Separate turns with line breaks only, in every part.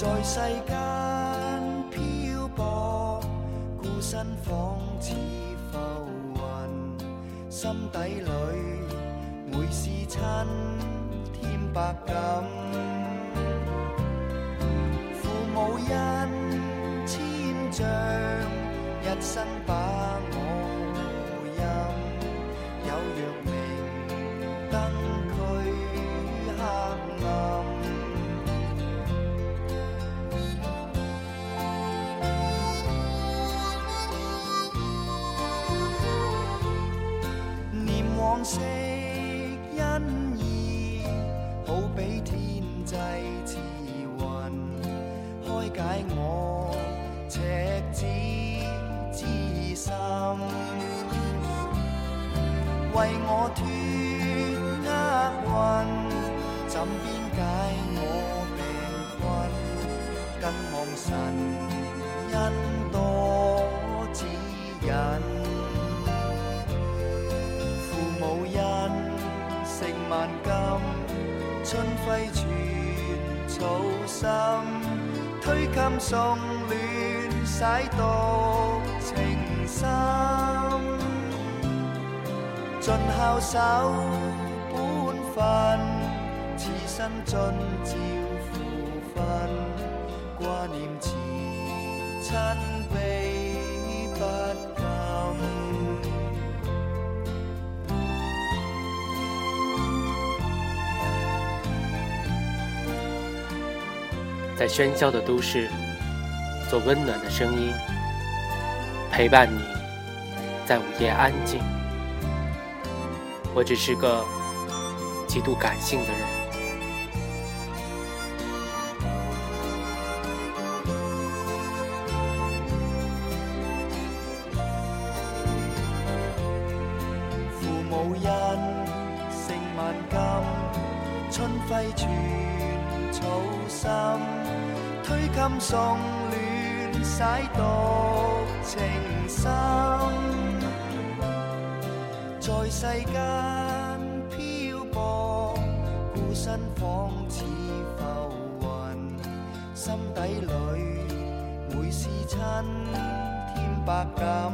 在世间漂泊，孤身仿似浮云，心底里每是亲添百感。父母恩千丈，一生神恩多指引。父母恩，食萬金，春晖全草心，推襟送暖，洗獨情深。尽孝守本分，此生尽照親悲不。
在喧嚣的都市，做温暖的声音，陪伴你，在午夜安静。我只是个极度感性的人。
春晖全草心，推襟送暖，洗獨情深。在世間漂泊，孤身仿似浮雲，心底裏每是亲添百感。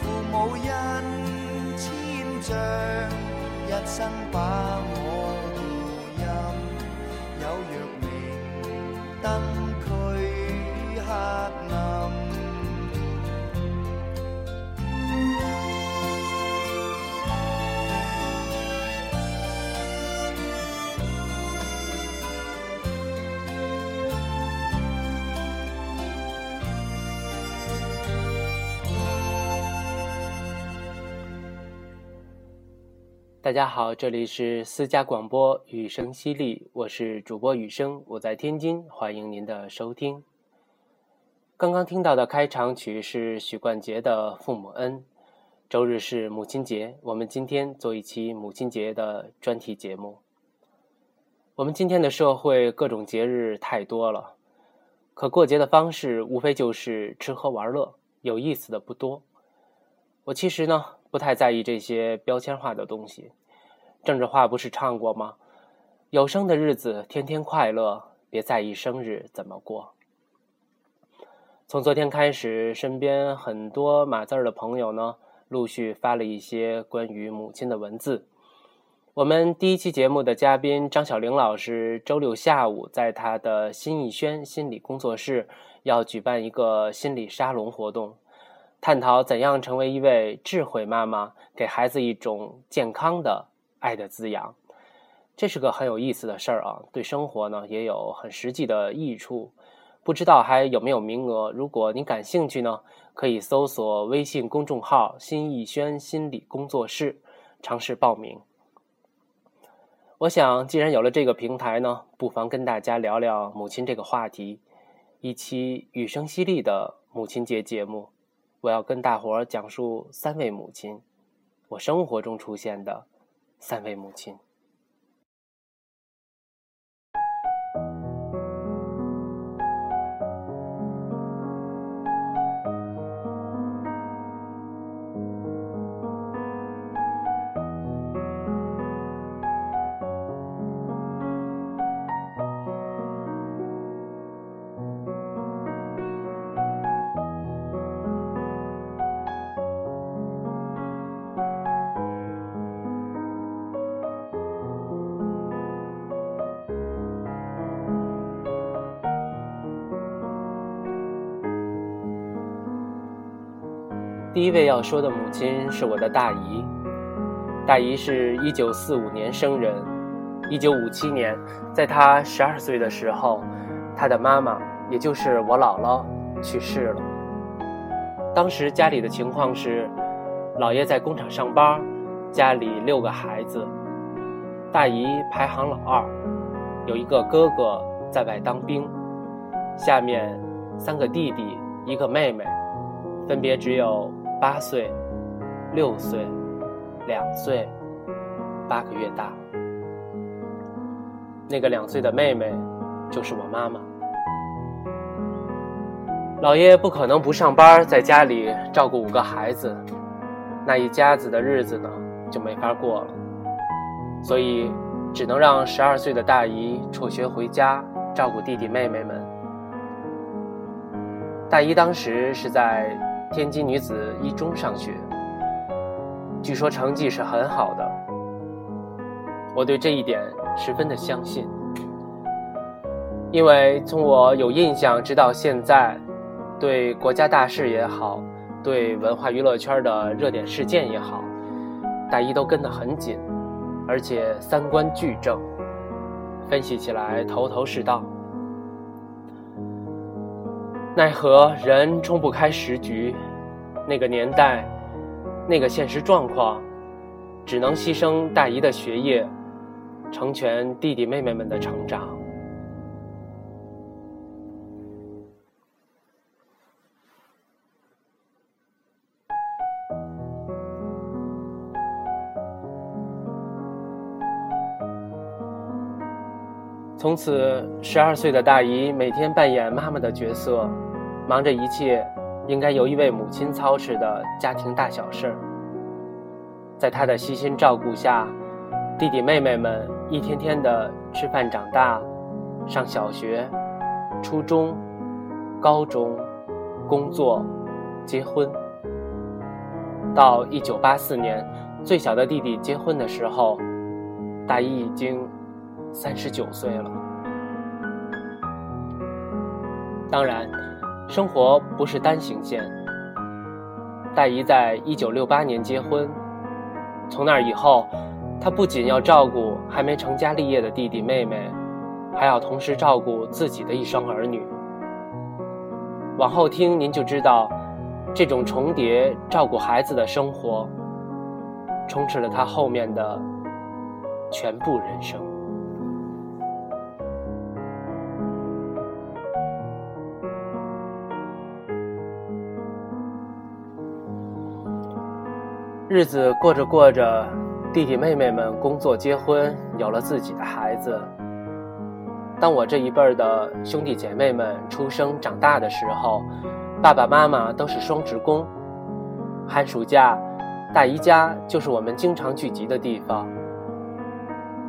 父母恩千丈，一生把我
大家好，这里是私家广播雨声淅沥，我是主播雨声，我在天津，欢迎您的收听。刚刚听到的开场曲是许冠杰的《父母恩》。周日是母亲节，我们今天做一期母亲节的专题节目。我们今天的社会各种节日太多了，可过节的方式无非就是吃喝玩乐，有意思的不多。我其实呢。不太在意这些标签化的东西，郑智化不是唱过吗？有生的日子天天快乐，别在意生日怎么过。从昨天开始，身边很多码字儿的朋友呢，陆续发了一些关于母亲的文字。我们第一期节目的嘉宾张小玲老师，周六下午在他的新艺轩心理工作室要举办一个心理沙龙活动。探讨怎样成为一位智慧妈妈，给孩子一种健康的爱的滋养，这是个很有意思的事儿啊！对生活呢也有很实际的益处。不知道还有没有名额？如果您感兴趣呢，可以搜索微信公众号“新艺轩心理工作室”，尝试报名。我想，既然有了这个平台呢，不妨跟大家聊聊母亲这个话题，一期雨声淅沥的母亲节节目。我要跟大伙儿讲述三位母亲，我生活中出现的三位母亲。位要说的母亲是我的大姨。大姨是一九四五年生人，一九五七年，在她十二岁的时候，她的妈妈，也就是我姥姥，去世了。当时家里的情况是，姥爷在工厂上班，家里六个孩子，大姨排行老二，有一个哥哥在外当兵，下面三个弟弟，一个妹妹，分别只有八岁、六岁、两岁、八个月大。那个两岁的妹妹，就是我妈妈。老爷不可能不上班，在家里照顾五个孩子，那一家子的日子呢就没法过了，所以只能让十二岁的大姨辍学回家照顾弟弟妹妹们。大姨当时是在天津女子一中上学，据说成绩是很好的，我对这一点十分的相信，因为从我有印象直到现在。对国家大事也好，对文化娱乐圈的热点事件也好，大一都跟得很紧，而且三观俱正，分析起来头头是道。奈何人冲不开时局，那个年代，那个现实状况，只能牺牲大姨的学业，成全弟弟妹妹们的成长。从此，十二岁的大姨每天扮演妈妈的角色，忙着一切应该由一位母亲操持的家庭大小事儿。在她的悉心照顾下，弟弟妹妹们一天天的吃饭长大，上小学、初中、高中，工作、结婚。到一九八四年，最小的弟弟结婚的时候，大姨已经。三十九岁了。当然，生活不是单行线。大姨在一九六八年结婚，从那以后，她不仅要照顾还没成家立业的弟弟妹妹，还要同时照顾自己的一双儿女。往后听您就知道，这种重叠照顾孩子的生活，充斥了她后面的全部人生。日子过着过着，弟弟妹妹们工作、结婚，有了自己的孩子。当我这一辈儿的兄弟姐妹们出生长大的时候，爸爸妈妈都是双职工。寒暑假，大姨家就是我们经常聚集的地方。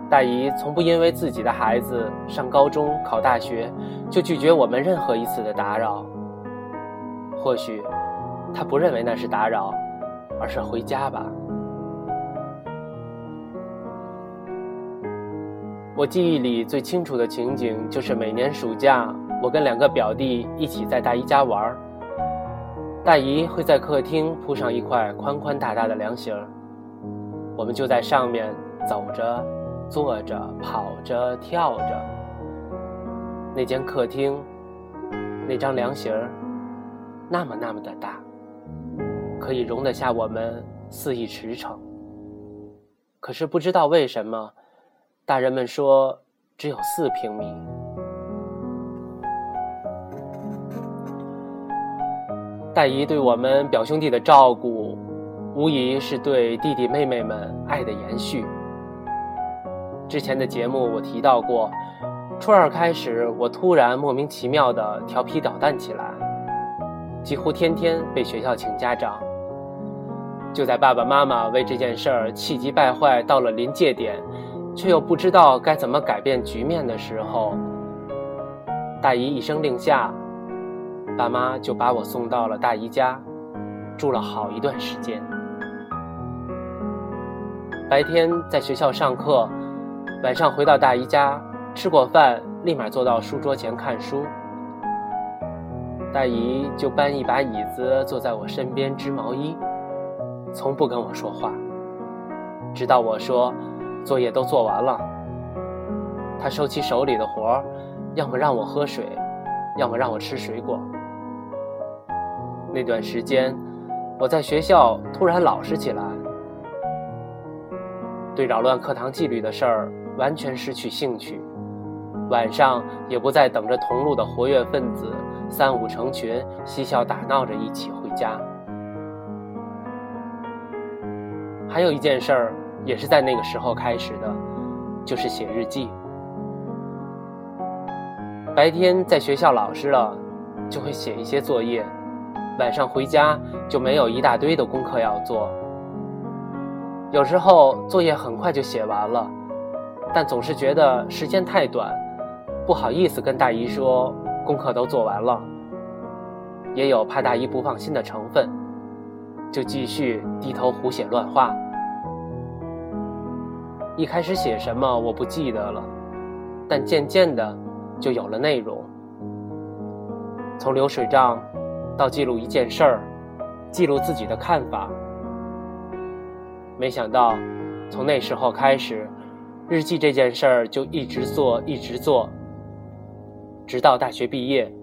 大姨从不因为自己的孩子上高中、考大学，就拒绝我们任何一次的打扰。或许，她不认为那是打扰。而是回家吧。我记忆里最清楚的情景就是每年暑假，我跟两个表弟一起在大姨家玩儿大姨会在客厅铺上一块宽宽大大的凉席儿，我们就在上面走着、坐着、跑着、跳着。那间客厅，那张凉席儿，那么那么的大。可以容得下我们肆意驰骋。可是不知道为什么，大人们说只有四平米。大姨对我们表兄弟的照顾，无疑是对弟弟妹妹们爱的延续。之前的节目我提到过，初二开始，我突然莫名其妙的调皮捣蛋起来，几乎天天被学校请家长。就在爸爸妈妈为这件事儿气急败坏到了临界点，却又不知道该怎么改变局面的时候，大姨一声令下，爸妈就把我送到了大姨家，住了好一段时间。白天在学校上课，晚上回到大姨家吃过饭，立马坐到书桌前看书。大姨就搬一把椅子坐在我身边织毛衣，从不跟我说话，直到我说作业都做完了，他收起手里的活儿，要么让我喝水，要么让我吃水果。那段时间，我在学校突然老实起来，对扰乱课堂纪律的事儿完全失去兴趣。晚上也不再等着同路的活跃分子三五成群嬉笑打闹着一起回家。还有一件事儿也是在那个时候开始的，就是写日记。白天在学校老实了，就会写一些作业。晚上回家就没有一大堆的功课要做，有时候作业很快就写完了，但总是觉得时间太短，不好意思跟大姨说功课都做完了，也有怕大姨不放心的成分，就继续低头胡写乱画。一开始写什么我不记得了，但渐渐的就有了内容，从流水账。到记录一件事儿，记录自己的看法。没想到，从那时候开始，日记这件事儿就一直做，一直做，直到大学毕业，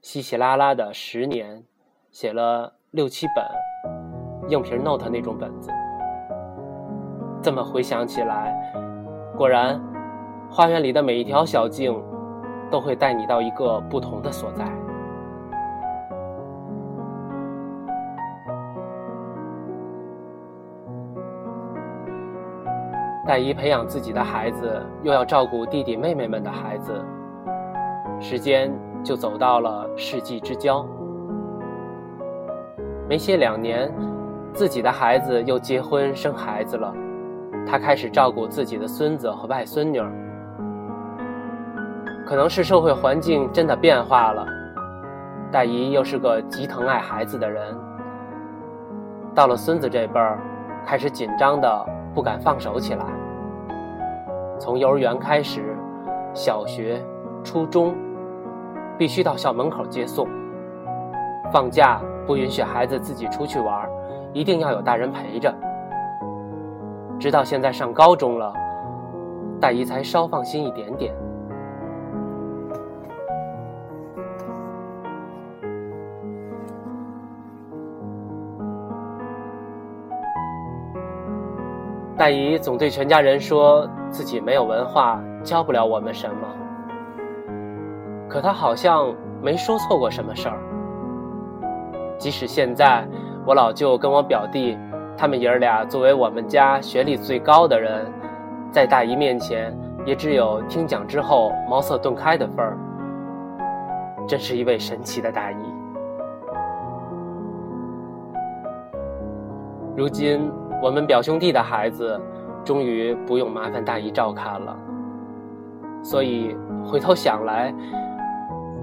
稀稀拉拉的十年，写了六七本，硬皮 note 那种本子。这么回想起来，果然，花园里的每一条小径，都会带你到一个不同的所在。大姨培养自己的孩子，又要照顾弟弟妹妹们的孩子，时间就走到了世纪之交。没歇两年，自己的孩子又结婚生孩子了，她开始照顾自己的孙子和外孙女。可能是社会环境真的变化了，大姨又是个极疼爱孩子的人，到了孙子这辈儿，开始紧张的。不敢放手起来。从幼儿园开始，小学、初中，必须到校门口接送。放假不允许孩子自己出去玩，一定要有大人陪着。直到现在上高中了，大姨才稍放心一点点。大姨总对全家人说自己没有文化，教不了我们什么。可她好像没说错过什么事儿。即使现在，我老舅跟我表弟，他们爷儿俩作为我们家学历最高的人，在大姨面前也只有听讲之后茅塞顿开的份儿。真是一位神奇的大姨。如今。我们表兄弟的孩子，终于不用麻烦大姨照看了。所以回头想来，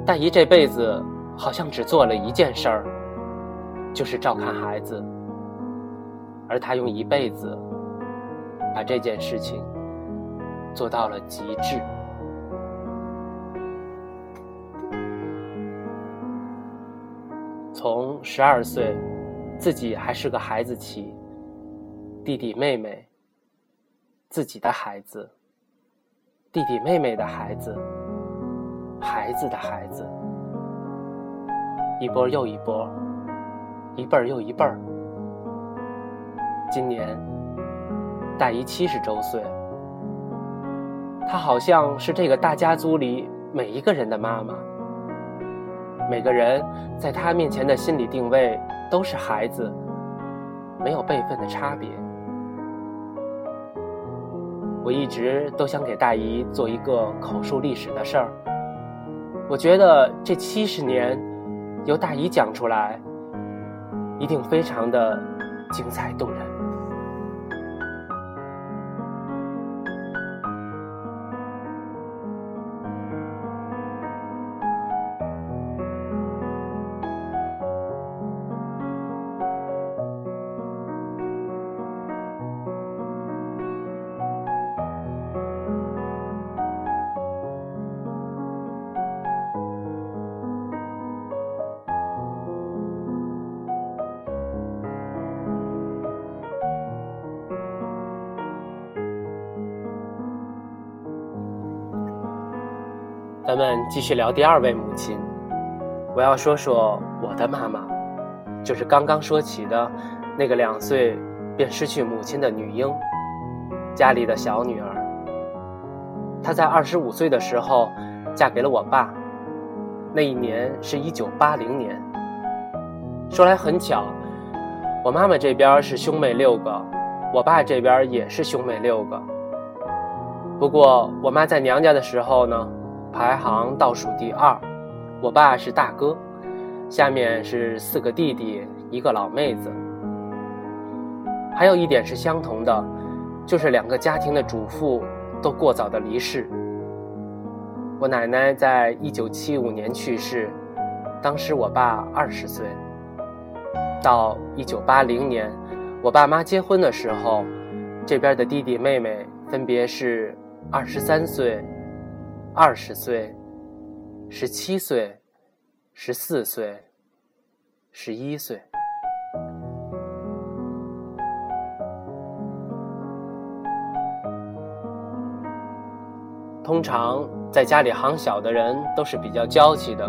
大姨这辈子好像只做了一件事儿，就是照看孩子。而他用一辈子把这件事情做到了极致。从十二岁，自己还是个孩子起。弟弟妹妹，自己的孩子，弟弟妹妹的孩子，孩子的孩子，一波又一波，一辈儿又一辈儿。今年大姨七十周岁，她好像是这个大家族里每一个人的妈妈。每个人在她面前的心理定位都是孩子，没有辈分的差别。我一直都想给大姨做一个口述历史的事儿。我觉得这七十年，由大姨讲出来，一定非常的精彩动人。咱们继续聊第二位母亲。我要说说我的妈妈，就是刚刚说起的那个两岁便失去母亲的女婴，家里的小女儿。她在二十五岁的时候嫁给了我爸，那一年是一九八零年。说来很巧，我妈妈这边是兄妹六个，我爸这边也是兄妹六个。不过我妈在娘家的时候呢，排行倒数第二。我爸是大哥，下面是四个弟弟，一个老妹子。还有一点是相同的，就是两个家庭的主妇都过早的离世。我奶奶在一九七五年去世，当时我爸二十岁。到一九八零年，我爸妈结婚的时候，这边的弟弟妹妹分别是二十三岁、二十岁。十七岁，十四岁，十一岁。通常在家里行小的人都是比较娇气的。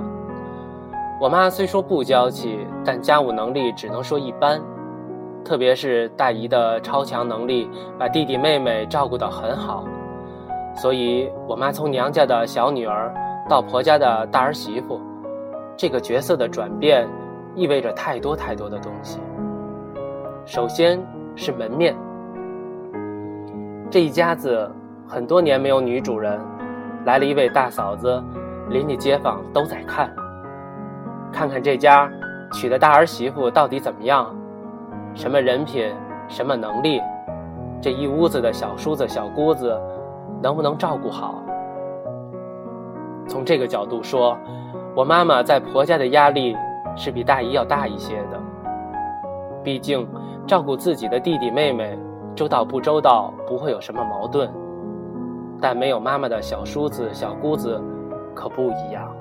我妈虽说不娇气，但家务能力只能说一般。特别是大姨的超强能力，把弟弟妹妹照顾得很好。所以，我妈从娘家的小女儿。到婆家的大儿媳妇，这个角色的转变，意味着太多太多的东西。首先是门面，这一家子很多年没有女主人，来了一位大嫂子，邻里街坊都在看，看看这家娶的大儿媳妇到底怎么样，什么人品，什么能力，这一屋子的小叔子小姑子，能不能照顾好。从这个角度说，我妈妈在婆家的压力是比大姨要大一些的。毕竟照顾自己的弟弟妹妹，周到不周到不会有什么矛盾，但没有妈妈的小叔子小姑子可不一样。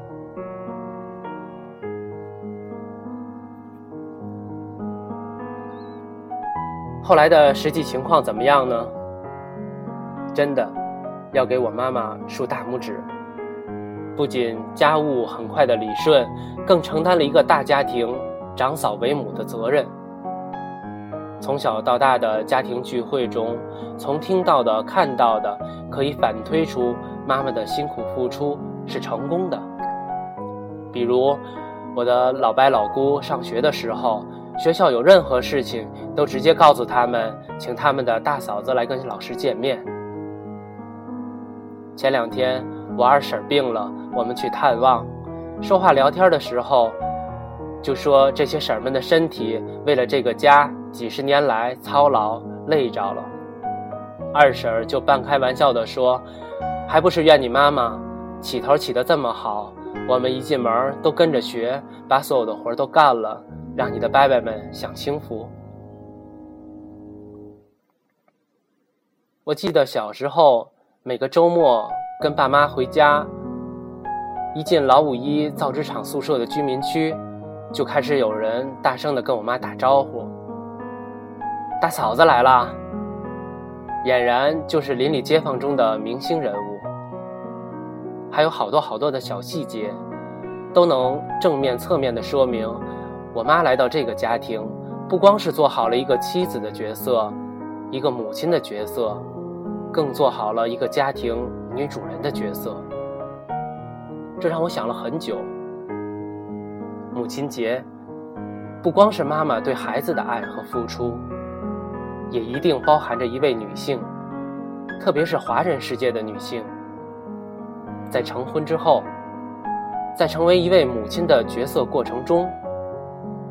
后来的实际情况怎么样呢？真的，要给我妈妈竖大拇指。不仅家务很快的理顺，更承担了一个大家庭长嫂为母的责任。从小到大的家庭聚会中，从听到的、看到的，可以反推出妈妈的辛苦付出是成功的。比如，我的老伯老姑上学的时候，学校有任何事情都直接告诉他们，请他们的大嫂子来跟老师见面。前两天。我二婶病了，我们去探望，说话聊天的时候，就说这些婶们的身体为了这个家几十年来操劳累着了。二婶就半开玩笑的说：“还不是怨你妈妈，起头起得这么好，我们一进门都跟着学，把所有的活都干了，让你的伯伯们享清福。”我记得小时候每个周末。跟爸妈回家，一进老五一造纸厂宿舍的居民区，就开始有人大声的跟我妈打招呼：“大嫂子来了。”俨然就是邻里街坊中的明星人物。还有好多好多的小细节，都能正面侧面的说明，我妈来到这个家庭，不光是做好了一个妻子的角色，一个母亲的角色，更做好了一个家庭。女主人的角色，这让我想了很久。母亲节，不光是妈妈对孩子的爱和付出，也一定包含着一位女性，特别是华人世界的女性，在成婚之后，在成为一位母亲的角色过程中，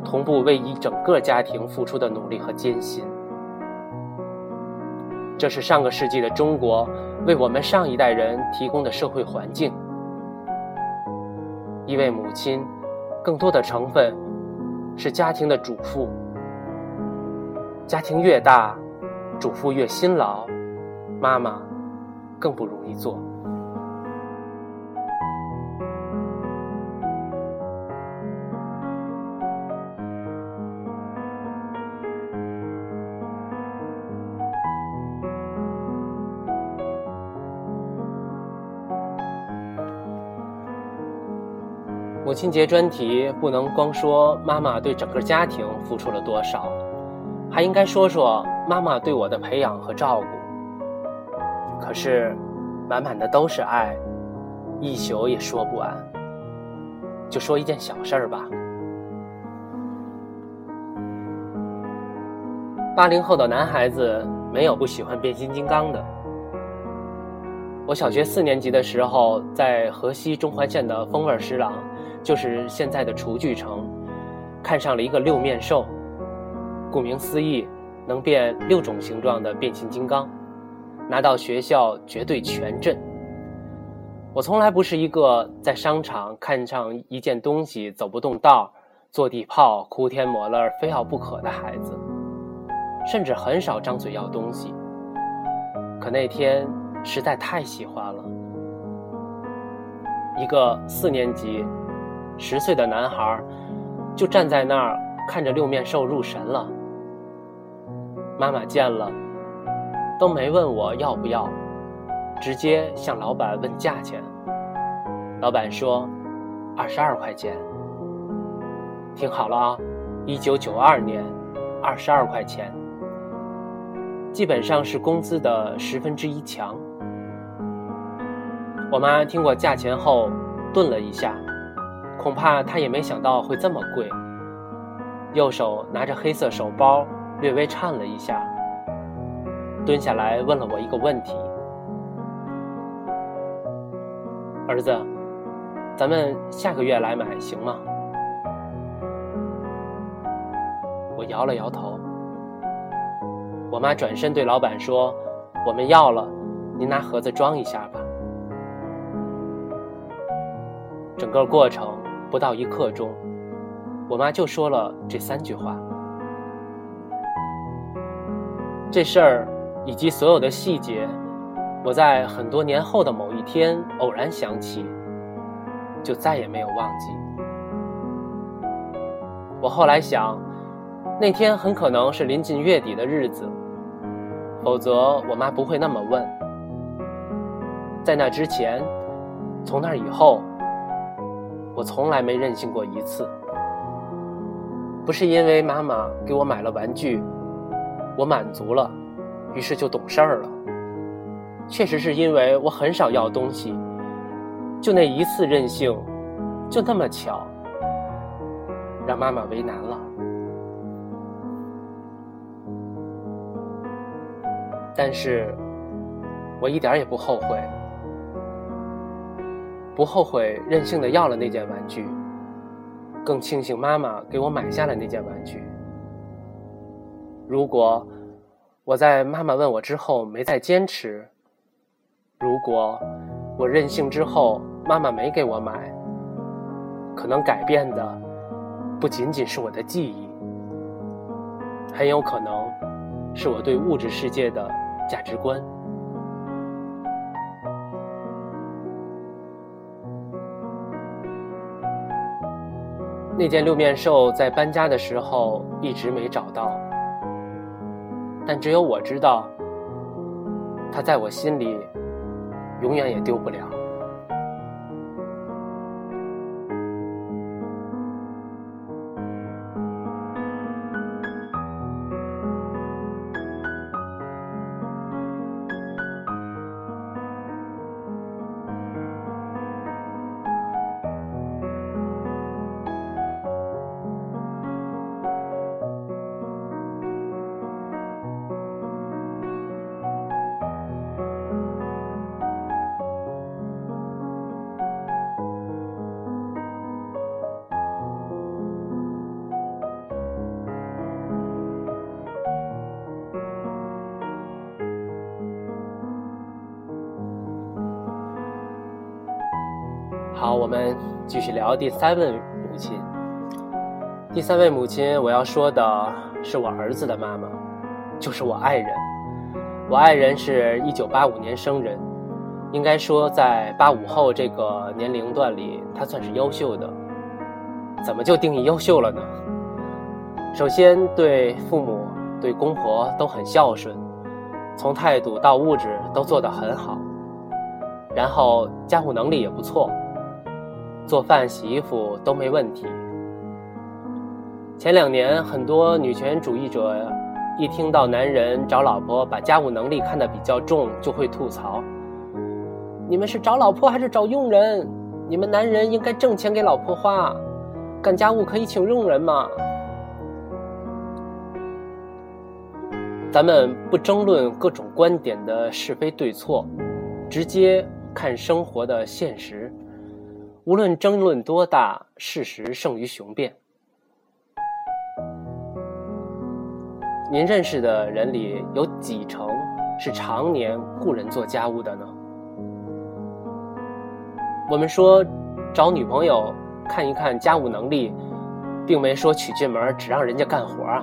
同步为一整个家庭付出的努力和艰辛。这是上个世纪的中国为我们上一代人提供的社会环境。一位母亲，更多的成分是家庭的主妇。家庭越大，主妇越辛劳，妈妈更不容易做。亲节专题不能光说妈妈对整个家庭付出了多少，还应该说说妈妈对我的培养和照顾。可是，满满的都是爱，一宿也说不完。就说一件小事儿吧。八零后的男孩子没有不喜欢变形金刚的。我小学四年级的时候，在河西中环线的风味食廊，就是现在的厨具城，看上了一个六面兽。顾名思义，能变六种形状的变形金刚，拿到学校绝对全震。我从来不是一个在商场看上一件东西走不动道坐地炮、哭天抹泪非要不可的孩子，甚至很少张嘴要东西。可那天。实在太喜欢了。一个四年级、十岁的男孩，就站在那儿看着六面兽入神了。妈妈见了，都没问我要不要，直接向老板问价钱。老板说：“二十二块钱。”听好了啊，一九九二年，二十二块钱，基本上是工资的十分之一强。我妈听过价钱后，顿了一下，恐怕他也没想到会这么贵。右手拿着黑色手包，略微颤了一下，蹲下来问了我一个问题：“儿子，咱们下个月来买行吗？”我摇了摇头。我妈转身对老板说：“我们要了，您拿盒子装一下吧。”整个过程不到一刻钟，我妈就说了这三句话。这事儿以及所有的细节，我在很多年后的某一天偶然想起，就再也没有忘记。我后来想，那天很可能是临近月底的日子，否则我妈不会那么问。在那之前，从那以后。我从来没任性过一次，不是因为妈妈给我买了玩具，我满足了，于是就懂事儿了。确实是因为我很少要东西，就那一次任性，就那么巧，让妈妈为难了。但是，我一点也不后悔。不后悔任性的要了那件玩具，更庆幸妈妈给我买下了那件玩具。如果我在妈妈问我之后没再坚持，如果我任性之后妈妈没给我买，可能改变的不仅仅是我的记忆，很有可能是我对物质世界的价值观。那件六面兽在搬家的时候一直没找到，但只有我知道，它在我心里永远也丢不了。我们继续聊第三位母亲。第三位母亲，我要说的是我儿子的妈妈，就是我爱人。我爱人是一九八五年生人，应该说在八五后这个年龄段里，她算是优秀的。怎么就定义优秀了呢？首先，对父母、对公婆都很孝顺，从态度到物质都做得很好，然后家务能力也不错。做饭、洗衣服都没问题。前两年，很多女权主义者一听到男人找老婆把家务能力看得比较重，就会吐槽：“你们是找老婆还是找佣人？你们男人应该挣钱给老婆花，干家务可以请佣人吗？”咱们不争论各种观点的是非对错，直接看生活的现实。无论争论多大，事实胜于雄辩。您认识的人里有几成是常年雇人做家务的呢？我们说找女朋友看一看家务能力，并没说娶进门只让人家干活啊。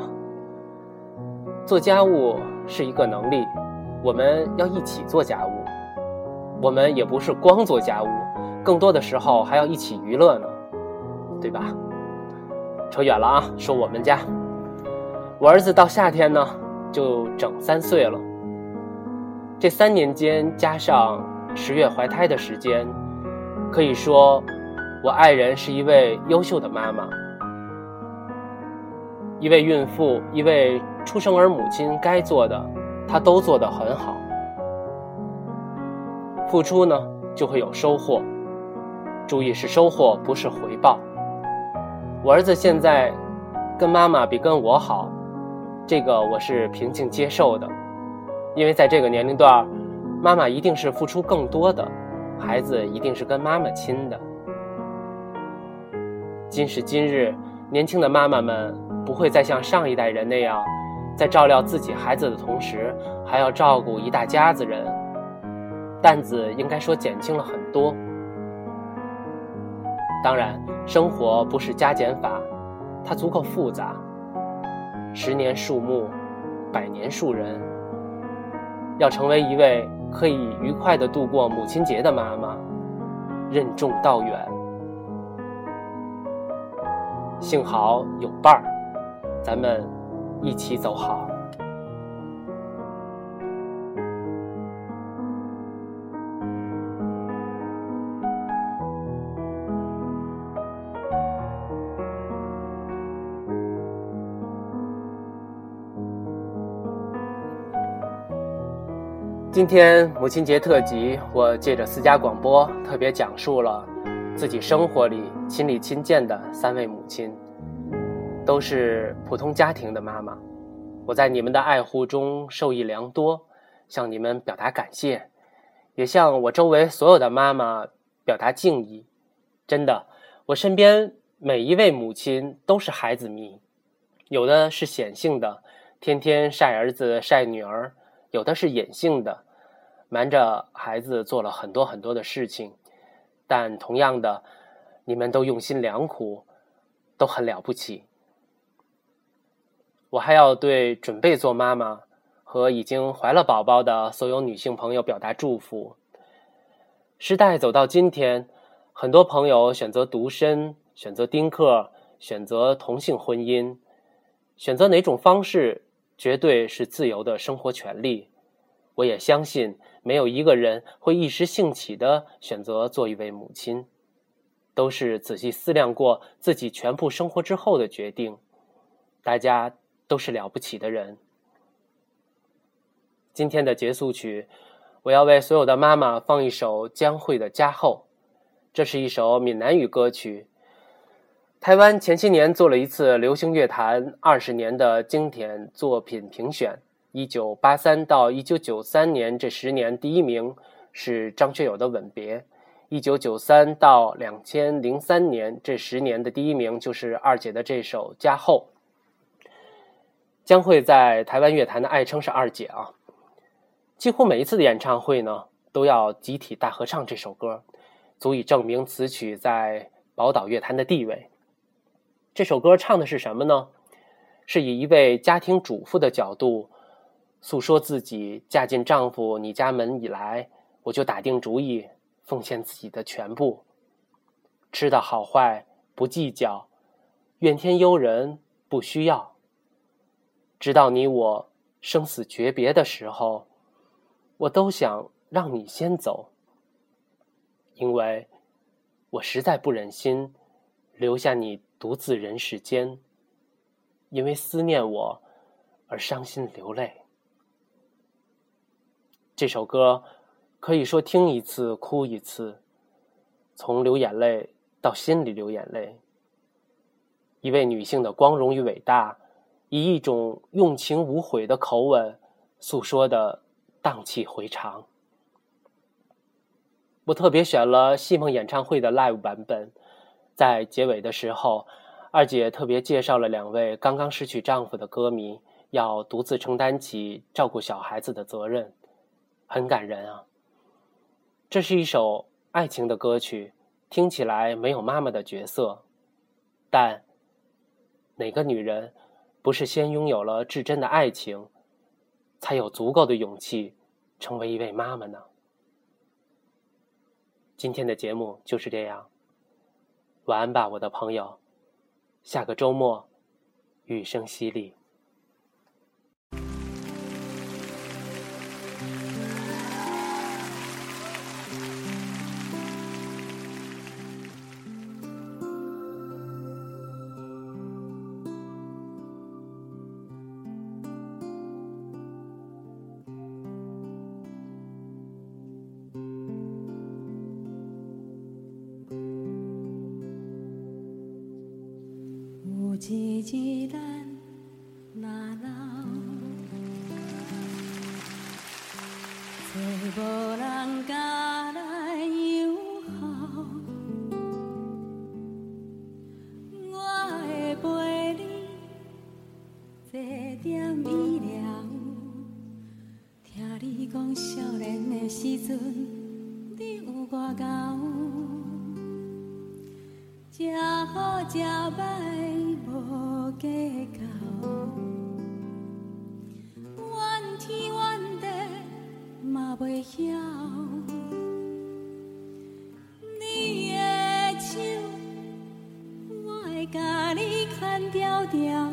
做家务是一个能力，我们要一起做家务。我们也不是光做家务。更多的时候还要一起娱乐呢，对吧？扯远了啊，说我们家，我儿子到夏天呢就整三岁了。这三年间加上十月怀胎的时间，可以说我爱人是一位优秀的妈妈，一位孕妇，一位出生儿母亲该做的，她都做得很好。付出呢，就会有收获。注意是收获，不是回报。我儿子现在跟妈妈比跟我好，这个我是平静接受的，因为在这个年龄段，妈妈一定是付出更多的，孩子一定是跟妈妈亲的。今时今日，年轻的妈妈们不会再像上一代人那样，在照料自己孩子的同时，还要照顾一大家子人，担子应该说减轻了很多。当然，生活不是加减法，它足够复杂。十年树木，百年树人。要成为一位可以愉快的度过母亲节的妈妈，任重道远。幸好有伴儿，咱们一起走好。今天母亲节特辑，我借着私家广播特别讲述了自己生活里亲力亲见的三位母亲，都是普通家庭的妈妈。我在你们的爱护中受益良多，向你们表达感谢，也向我周围所有的妈妈表达敬意。真的，我身边每一位母亲都是孩子迷，有的是显性的，天天晒儿子晒女儿；有的是隐性的。瞒着孩子做了很多很多的事情，但同样的，你们都用心良苦，都很了不起。我还要对准备做妈妈和已经怀了宝宝的所有女性朋友表达祝福。时代走到今天，很多朋友选择独身，选择丁克，选择同性婚姻，选择哪种方式，绝对是自由的生活权利。我也相信。没有一个人会一时兴起的选择做一位母亲，都是仔细思量过自己全部生活之后的决定。大家都是了不起的人。今天的结束曲，我要为所有的妈妈放一首江蕙的《家后》，这是一首闽南语歌曲。台湾前些年做了一次流行乐坛二十年的经典作品评选。一九八三到一九九三年这十年，第一名是张学友的《吻别》；一九九三到两千零三年这十年的第一名就是二姐的这首《家后》。将会在台湾乐坛的爱称是二姐啊，几乎每一次的演唱会呢都要集体大合唱这首歌，足以证明此曲在宝岛乐坛的地位。这首歌唱的是什么呢？是以一位家庭主妇的角度。诉说自己嫁进丈夫你家门以来，我就打定主意奉献自己的全部，吃的好坏不计较，怨天尤人不需要。直到你我生死诀别的时候，我都想让你先走，因为我实在不忍心留下你独自人世间，因为思念我而伤心流泪。这首歌可以说听一次哭一次，从流眼泪到心里流眼泪。一位女性的光荣与伟大，以一种用情无悔的口吻诉说的荡气回肠。我特别选了戏梦演唱会的 live 版本，在结尾的时候，二姐特别介绍了两位刚刚失去丈夫的歌迷要独自承担起照顾小孩子的责任，很感人啊。这是一首爱情的歌曲，听起来没有妈妈的角色，但哪个女人不是先拥有了至真的爱情，才有足够的勇气成为一位妈妈呢？今天的节目就是这样，晚安吧，我的朋友。下个周末，雨声淅沥。
袂晓。你的手，我会甲你牵条条，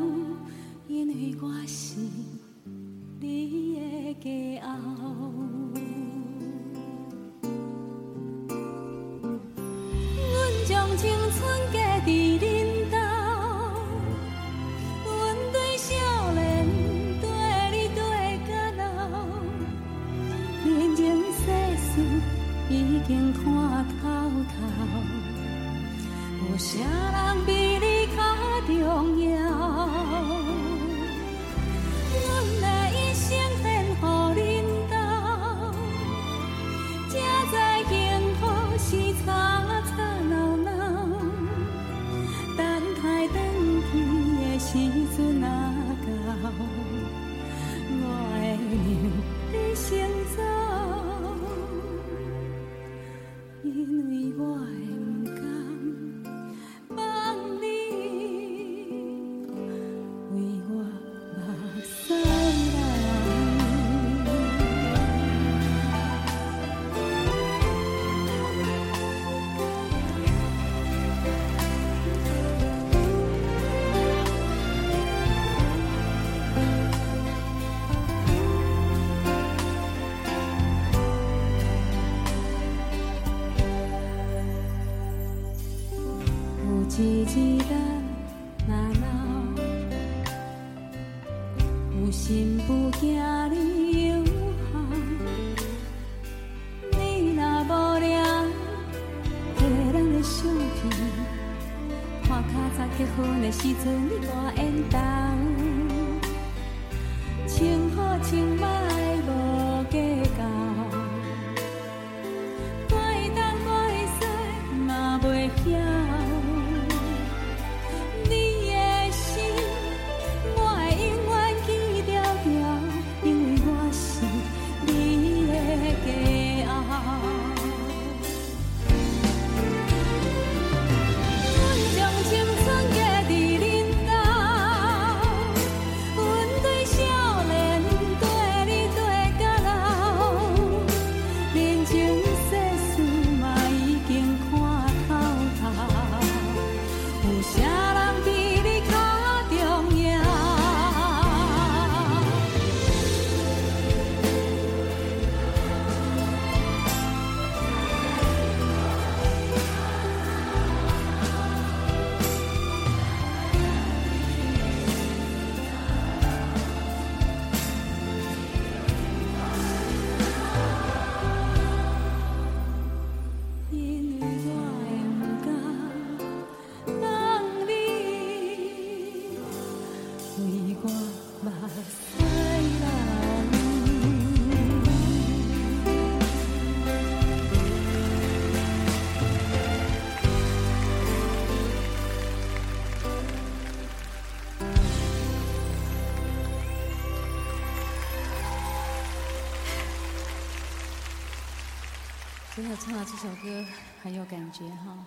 真的唱了这首歌很有感觉哈。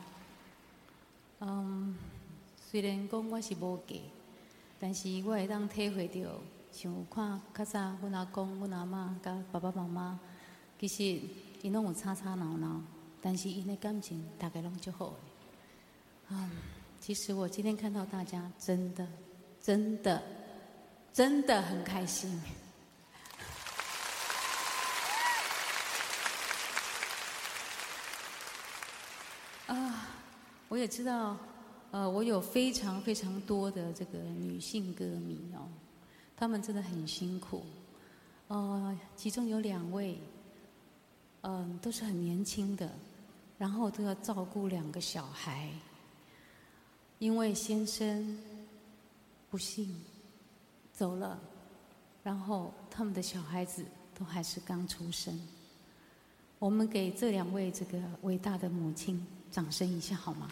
嗯，虽然讲我是无嫁，但是我会当体会到，像看较早阮阿公、阮阿妈甲爸爸妈妈，其实因拢有吵吵闹闹，但是因的感情大概拢就好的。嗯，其实我今天看到大家，真的、真的、真的很开心。啊，我也知道，呃，我有非常非常多的这个女性歌迷哦，她们真的很辛苦。呃，其中有两位，嗯、都是很年轻的，然后都要照顾两个小孩，因为先生不幸走了，然后他们的小孩子都还是刚出生。我们给这两位这个伟大的母亲掌声一下好吗？